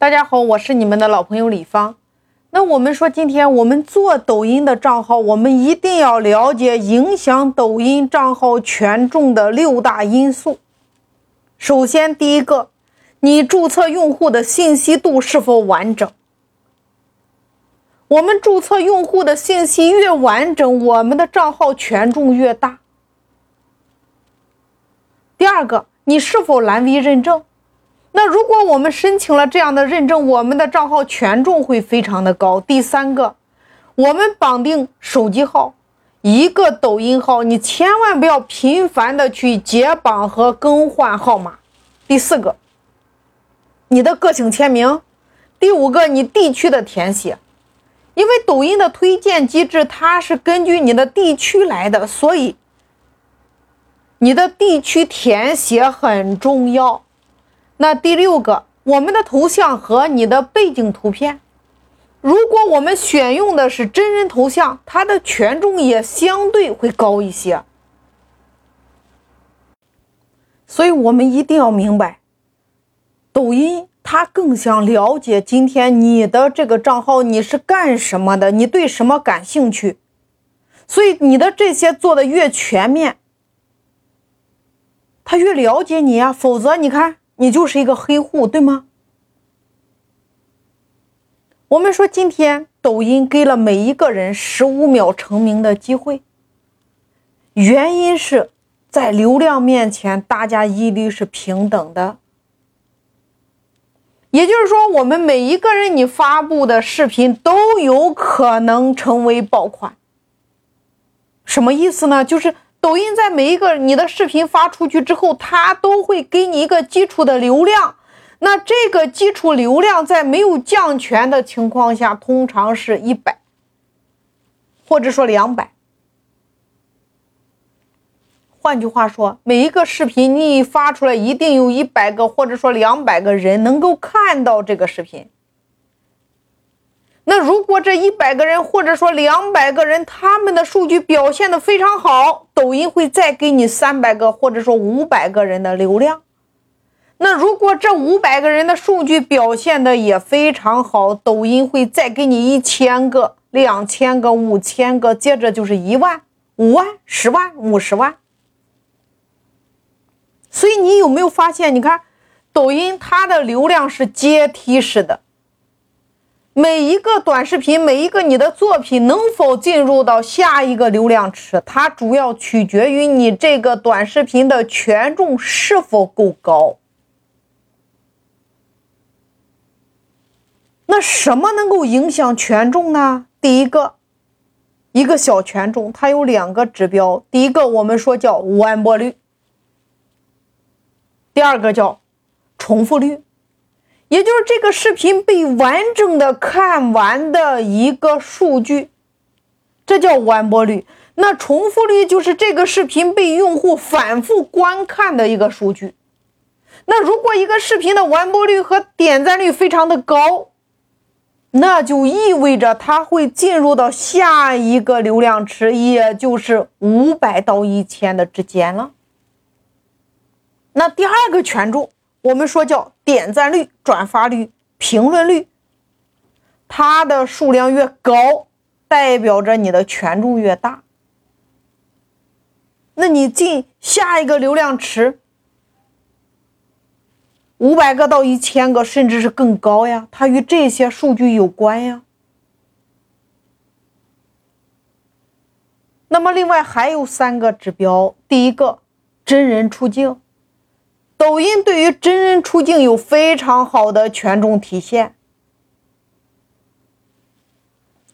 大家好，我是你们的老朋友李芳。那我们说，今天我们做抖音的账号，我们一定要了解影响抖音账号权重的六大因素。首先，第一个，你注册用户的信息度是否完整？我们注册用户的信息越完整，我们的账号权重越大。第二个，你是否蓝 V 认证？那如果我们申请了这样的认证，我们的账号权重会非常的高。第三个，我们绑定手机号，一个抖音号，你千万不要频繁的去解绑和更换号码。第四个，你的个性签名。第五个，你地区的填写。因为抖音的推荐机制，它是根据你的地区来的，所以你的地区填写很重要。那第六个，我们的头像和你的背景图片，如果我们选用的是真人头像，它的权重也相对会高一些。所以我们一定要明白，抖音。它更想了解今天你的这个账号你是干什么的，你对什么感兴趣，所以你的这些做的越全面，他越了解你呀。否则你看你就是一个黑户，对吗？我们说今天抖音给了每一个人十五秒成名的机会，原因是在流量面前大家一律是平等的。也就是说，我们每一个人你发布的视频都有可能成为爆款。什么意思呢？就是抖音在每一个你的视频发出去之后，它都会给你一个基础的流量。那这个基础流量在没有降权的情况下，通常是一百，或者说两百。换句话说，每一个视频你发出来，一定有一百个或者说两百个人能够看到这个视频。那如果这一百个人或者说两百个人，他们的数据表现的非常好，抖音会再给你三百个或者说五百个人的流量。那如果这五百个人的数据表现的也非常好，抖音会再给你一千个、两千个、五千个，接着就是一万、五万、十万、五十万。所以你有没有发现？你看，抖音它的流量是阶梯式的，每一个短视频，每一个你的作品能否进入到下一个流量池，它主要取决于你这个短视频的权重是否够高。那什么能够影响权重呢？第一个，一个小权重，它有两个指标，第一个我们说叫完播率。第二个叫重复率，也就是这个视频被完整的看完的一个数据，这叫完播率。那重复率就是这个视频被用户反复观看的一个数据。那如果一个视频的完播率和点赞率非常的高，那就意味着它会进入到下一个流量池，也就是五百到一千的之间了。那第二个权重，我们说叫点赞率、转发率、评论率，它的数量越高，代表着你的权重越大。那你进下一个流量池，五百个到一千个，甚至是更高呀，它与这些数据有关呀。那么另外还有三个指标，第一个真人出镜。抖音对于真人出镜有非常好的权重体现，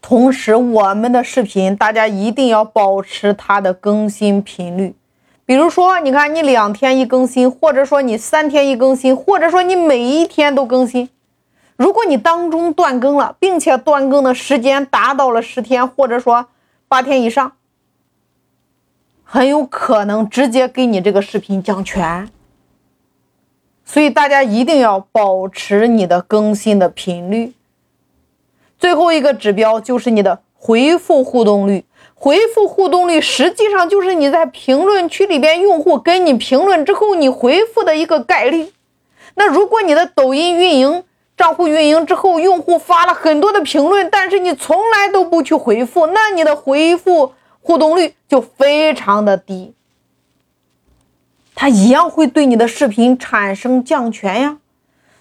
同时我们的视频大家一定要保持它的更新频率，比如说，你看你两天一更新，或者说你三天一更新，或者说你每一天都更新。如果你当中断更了，并且断更的时间达到了十天，或者说八天以上，很有可能直接给你这个视频降权。所以大家一定要保持你的更新的频率。最后一个指标就是你的回复互动率。回复互动率实际上就是你在评论区里边用户跟你评论之后，你回复的一个概率。那如果你的抖音运营账户运营之后，用户发了很多的评论，但是你从来都不去回复，那你的回复互动率就非常的低，它一样会对你的视频产生降权呀。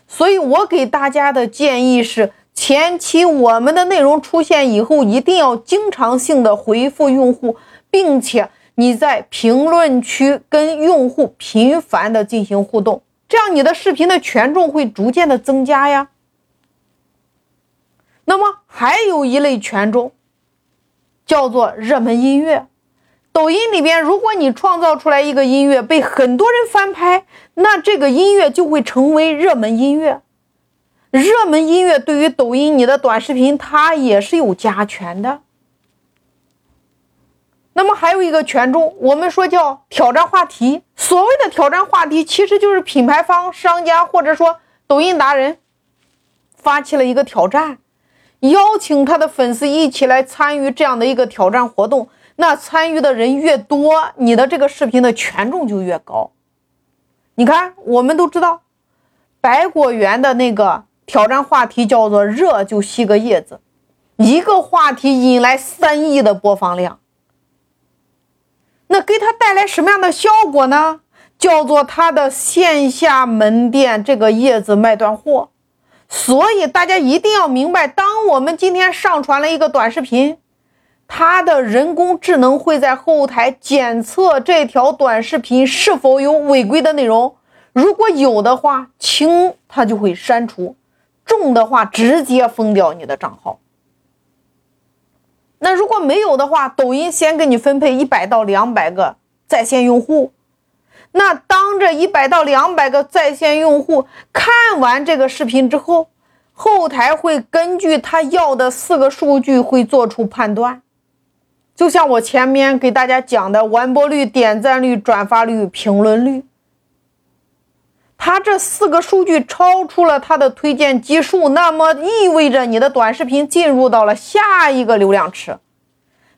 所以我给大家的建议是，前期我们的内容出现以后，一定要经常性的回复用户，并且你在评论区跟用户频繁的进行互动，这样你的视频的权重会逐渐的增加呀。那么还有一类权重，叫做热门音乐。抖音里边，如果你创造出来一个音乐被很多人翻拍，那这个音乐就会成为热门音乐。热门音乐对于抖音你的短视频，它也是有加权的。那么还有一个权重，我们说叫挑战话题。所谓的挑战话题，其实就是品牌方、商家或者说抖音达人发起了一个挑战，邀请他的粉丝一起来参与这样的一个挑战活动。那参与的人越多，你的这个视频的权重就越高。你看，我们都知道，百果园的那个挑战话题叫做“热就吸个叶子”，一个话题引来三亿的播放量。那给他带来什么样的效果呢？叫做他的线下门店这个叶子卖断货。所以大家一定要明白，当我们今天上传了一个短视频。它的人工智能会在后台检测这条短视频是否有违规的内容，如果有的话，轻它就会删除，重的话直接封掉你的账号。那如果没有的话，抖音先给你分配一百到两百个在线用户，那当这一百到两百个在线用户看完这个视频之后，后台会根据他要的四个数据会做出判断。就像我前面给大家讲的，完播率、点赞率、转发率、评论率，它这四个数据超出了它的推荐基数，那么意味着你的短视频进入到了下一个流量池。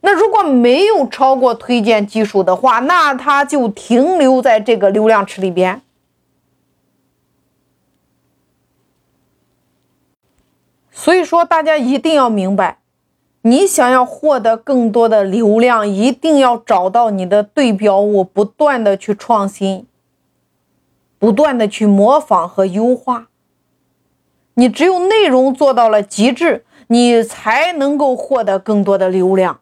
那如果没有超过推荐基数的话，那它就停留在这个流量池里边。所以说，大家一定要明白。你想要获得更多的流量，一定要找到你的对标物，不断的去创新，不断的去模仿和优化。你只有内容做到了极致，你才能够获得更多的流量。